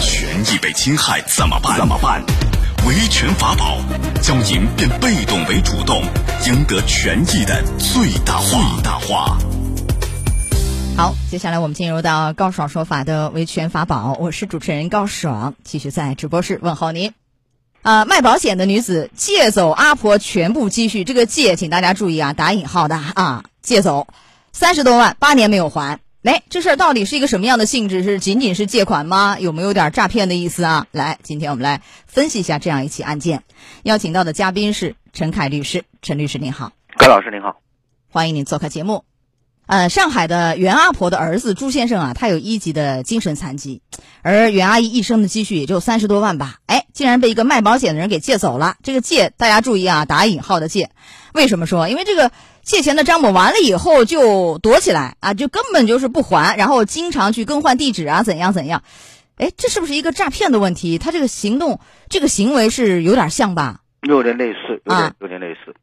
权益被侵害怎么办？怎么办？维权法宝将您变被动为主动，赢得权益的最大化。最大化。好，接下来我们进入到高爽说法的维权法宝，我是主持人高爽，继续在直播室问候您。啊，卖保险的女子借走阿婆全部积蓄，这个借，请大家注意啊，打引号的啊，借走三十多万，八年没有还。来，这事儿到底是一个什么样的性质？是仅仅是借款吗？有没有点诈骗的意思啊？来，今天我们来分析一下这样一起案件。邀请到的嘉宾是陈凯律师，陈律师您好，葛老师您好，欢迎您做客节目。呃，上海的袁阿婆的儿子朱先生啊，他有一级的精神残疾，而袁阿姨一生的积蓄也就三十多万吧，哎，竟然被一个卖保险的人给借走了。这个借，大家注意啊，打引号的借。为什么说？因为这个。借钱的张某完了以后就躲起来啊，就根本就是不还，然后经常去更换地址啊，怎样怎样？哎，这是不是一个诈骗的问题？他这个行动、这个行为是有点像吧？有点类似，有点有点类似。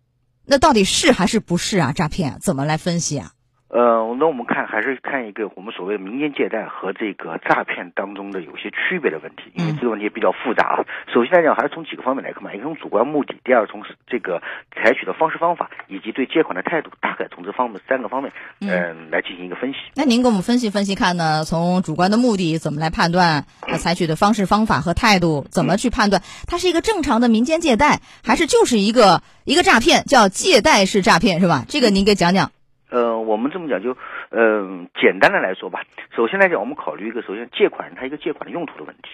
那到底是还是不是啊？诈骗怎么来分析啊？呃，那我们看还是看一个我们所谓民间借贷和这个诈骗当中的有些区别的问题，因为这个问题比较复杂啊。首先来讲，还是从几个方面来看嘛，一个从主观目的，第二从这个采取的方式方法，以及对借款的态度，大概从这方面三个方面，嗯，来进行一个分析。那您给我们分析分析看呢？从主观的目的怎么来判断？他采取的方式方法和态度怎么去判断？它是一个正常的民间借贷，还是就是一个一个诈骗？叫借贷式诈骗是吧？这个您给讲讲。呃，我们这么讲就，嗯，简单的来说吧。首先来讲，我们考虑一个，首先借款人他一个借款的用途的问题。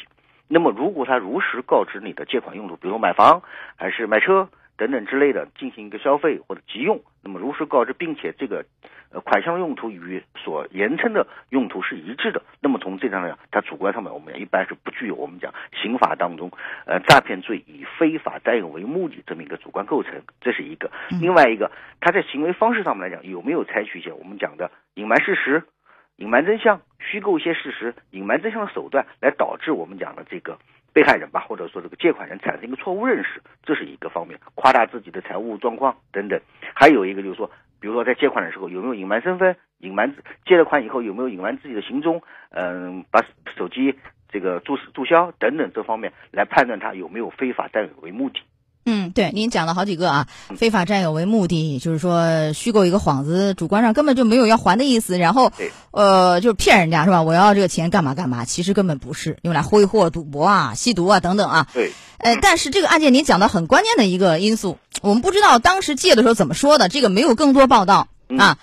那么，如果他如实告知你的借款用途，比如买房还是买车。等等之类的进行一个消费或者急用，那么如实告知，并且这个呃款项用途与所言称的用途是一致的，那么从这张来讲，它主观上面我们一般是不具有我们讲刑法当中呃诈骗罪以非法占有为目的这么一个主观构成，这是一个。另外一个，他在行为方式上面来讲有没有采取一些我们讲的隐瞒事实、隐瞒真相、虚构一些事实、隐瞒真相的手段，来导致我们讲的这个。被害人吧，或者说这个借款人产生一个错误认识，这是一个方面，夸大自己的财务状况等等。还有一个就是说，比如说在借款的时候有没有隐瞒身份，隐瞒借了款以后有没有隐瞒自己的行踪，嗯，把手机这个注注销等等这方面来判断他有没有非法占有为目的。嗯，对，您讲了好几个啊，非法占有为目的，就是说虚构一个幌子，主观上根本就没有要还的意思，然后，呃，就是骗人家是吧？我要这个钱干嘛干嘛，其实根本不是用来挥霍、赌博啊、吸毒啊等等啊。对，呃，但是这个案件您讲的很关键的一个因素，我们不知道当时借的时候怎么说的，这个没有更多报道啊。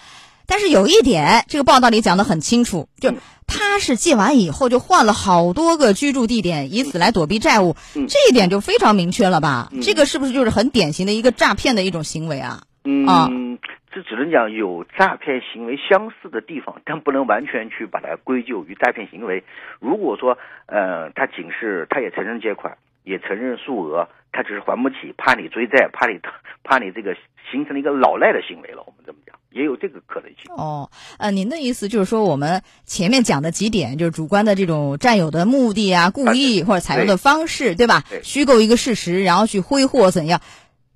但是有一点，这个报道里讲的很清楚，就他是借完以后就换了好多个居住地点，以此来躲避债务，这一点就非常明确了吧？这个是不是就是很典型的一个诈骗的一种行为啊？嗯，这只能讲有诈骗行为相似的地方，但不能完全去把它归咎于诈骗行为。如果说，呃，他仅是他也承认借款，也承认数额，他只是还不起，怕你追债，怕你怕你这个形成了一个老赖的行为了。我们这么讲。也有这个可能性哦，呃，您的意思就是说，我们前面讲的几点，就是主观的这种占有的目的啊，故意或者采用的方式，对吧？虚构一个事实，然后去挥霍怎样？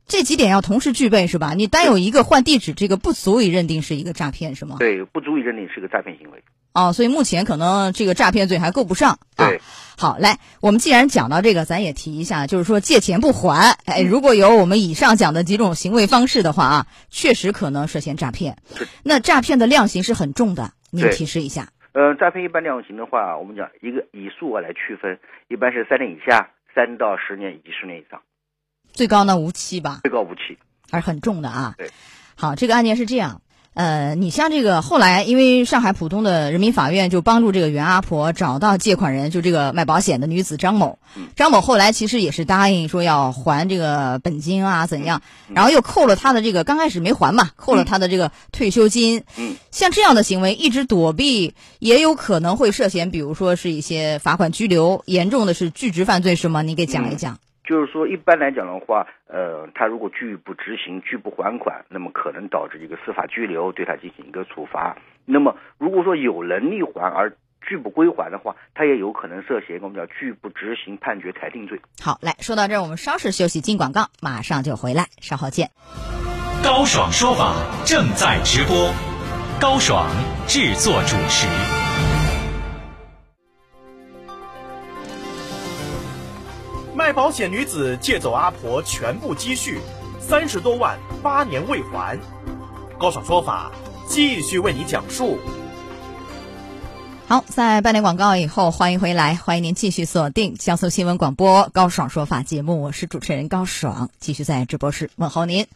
这几点要同时具备，是吧？你单有一个换地址，这个不足以认定是一个诈骗，是吗？对，不足以认定是个诈骗行为。哦，所以目前可能这个诈骗罪还够不上。对，好，来，我们既然讲到这个，咱也提一下，就是说借钱不还，哎，如果有我们以上讲的几种行为方式的话啊，确实可能涉嫌诈骗。那诈骗的量刑是很重的，您提示一下。呃，诈骗一般量刑的话，我们讲一个以数额来区分，一般是三年以下，三到十年以及十年以上。最高呢无期吧？最高无期，还是很重的啊。对，好，这个案件是这样。呃，你像这个后来，因为上海浦东的人民法院就帮助这个袁阿婆找到借款人，就这个卖保险的女子张某。张某后来其实也是答应说要还这个本金啊，怎样？然后又扣了他的这个，刚开始没还嘛，扣了他的这个退休金。嗯，像这样的行为一直躲避，也有可能会涉嫌，比如说是一些罚款、拘留，严重的是拒执犯罪，是吗？你给讲一讲。就是说，一般来讲的话，呃，他如果拒不执行、拒不还款，那么可能导致一个司法拘留，对他进行一个处罚。那么，如果说有能力还而拒不归还的话，他也有可能涉嫌我们叫拒不执行判决裁定罪。好，来说到这儿，我们稍事休息，进广告，马上就回来，稍后见。高爽说法正在直播，高爽制作主持。卖保险女子借走阿婆全部积蓄，三十多万八年未还。高爽说法继续为你讲述。好，在半点广告以后，欢迎回来，欢迎您继续锁定江苏新闻广播高爽说法节目，我是主持人高爽，继续在直播室问候您。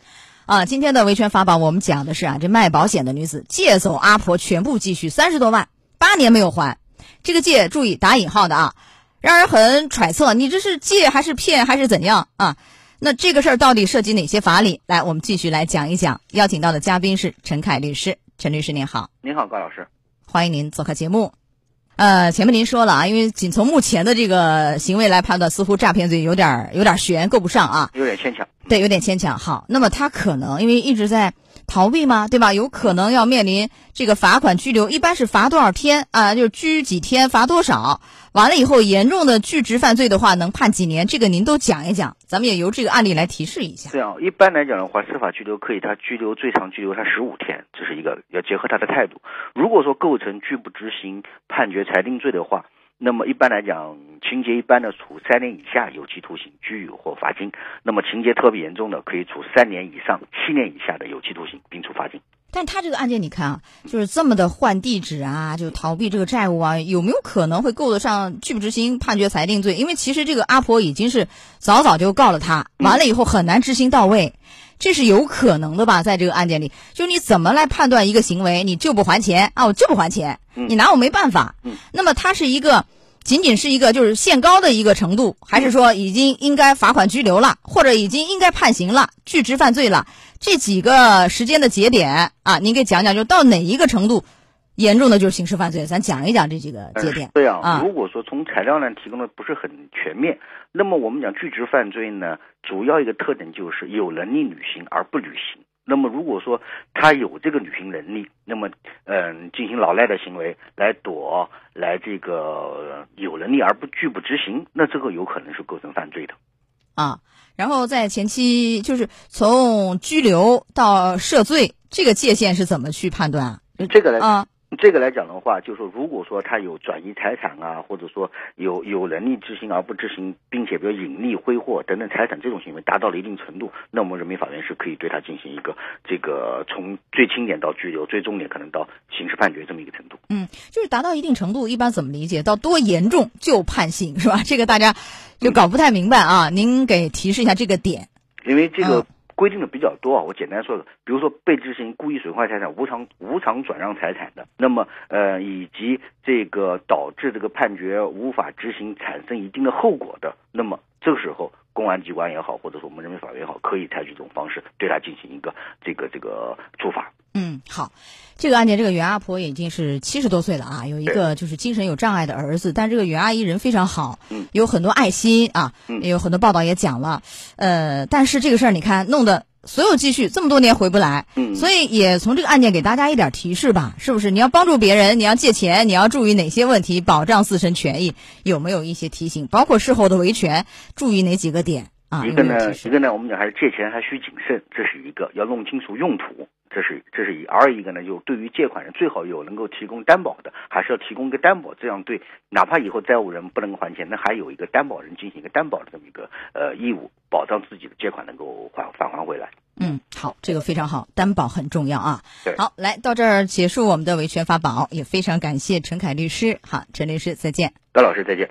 啊，今天的维权法宝，我们讲的是啊，这卖保险的女子借走阿婆全部积蓄三十多万，八年没有还。这个借，注意打引号的啊，让人很揣测，你这是借还是骗还是怎样啊？那这个事儿到底涉及哪些法理？来，我们继续来讲一讲。邀请到的嘉宾是陈凯律师，陈律师您好，您好，高老师，欢迎您做客节目。呃，前面您说了啊，因为仅从目前的这个行为来判断，似乎诈骗罪有点有点悬，够不上啊，有点牵强。对，有点牵强。好，那么他可能因为一直在逃避吗，对吧？有可能要面临这个罚款、拘留，一般是罚多少天啊？就拘几天，罚多少？完了以后，严重的拒执犯罪的话，能判几年？这个您都讲一讲，咱们也由这个案例来提示一下。这样，一般来讲的话，司法拘留可以，他拘留最长拘留他十五天，这是一个要结合他的态度。如果说构成拒不执行判决裁定罪的话，那么一般来讲，情节一般的处三年以下有期徒刑、拘役或罚金；那么情节特别严重的，可以处三年以上七年以下的有期徒刑，并处罚金。但他这个案件，你看啊，就是这么的换地址啊，就逃避这个债务啊，有没有可能会够得上拒不执行判决裁定罪？因为其实这个阿婆已经是早早就告了他，完了以后很难执行到位，这是有可能的吧？在这个案件里，就你怎么来判断一个行为，你就不还钱啊？我就不还钱，你拿我没办法。那么他是一个仅仅是一个就是限高的一个程度，还是说已经应该罚款拘留了，或者已经应该判刑了，拒执犯罪了？这几个时间的节点啊，您给讲讲，就到哪一个程度严重的就是刑事犯罪？咱讲一讲这几个节点。这样啊，如果说从材料呢提供的不是很全面，那么我们讲拒执犯罪呢，主要一个特点就是有能力履行而不履行。那么如果说他有这个履行能力，那么嗯进行老赖的行为来躲来这个有能力而不拒不执行，那这个有可能是构成犯罪的。啊，然后在前期就是从拘留到涉罪，这个界限是怎么去判断啊？这个呢啊，这个来讲的话，就是说，如果说他有转移财产啊，或者说有有能力执行而不执行，并且比如隐匿挥霍等等财产这种行为达到了一定程度，那我们人民法院是可以对他进行一个这个从最轻点到拘留，最重点可能到刑事判决这么一个程度。嗯，就是达到一定程度，一般怎么理解？到多严重就判刑是吧？这个大家。就搞不太明白啊，您给提示一下这个点。因为这个规定的比较多啊，我简单说说，比如说被执行故意损坏财产、无偿无偿转让财产的，那么呃，以及这个导致这个判决无法执行产生一定的后果的，那么这个时候。公安机关也好，或者说我们人民法院也好，可以采取这种方式对他进行一个这个这个处罚。嗯，好，这个案件，这个袁阿婆已经是七十多岁了啊，有一个就是精神有障碍的儿子，但这个袁阿姨人非常好，有很多爱心啊，也有很多报道也讲了，呃，但是这个事儿你看弄得。所有积蓄这么多年回不来，嗯，所以也从这个案件给大家一点提示吧，是不是？你要帮助别人，你要借钱，你要注意哪些问题，保障自身权益，有没有一些提醒？包括事后的维权，注意哪几个点啊？一个呢，一个呢，我们讲还是借钱还需谨慎，这是一个，要弄清楚用途。这是这是一，二一个呢，就对于借款人最好有能够提供担保的，还是要提供一个担保，这样对，哪怕以后债务人不能还钱，那还有一个担保人进行一个担保的这么一个呃义务，保障自己的借款能够还返还回来。嗯，好，这个非常好，担保很重要啊。对，好，来到这儿结束我们的维权法宝，也非常感谢陈凯律师。好，陈律师再见。高老师再见。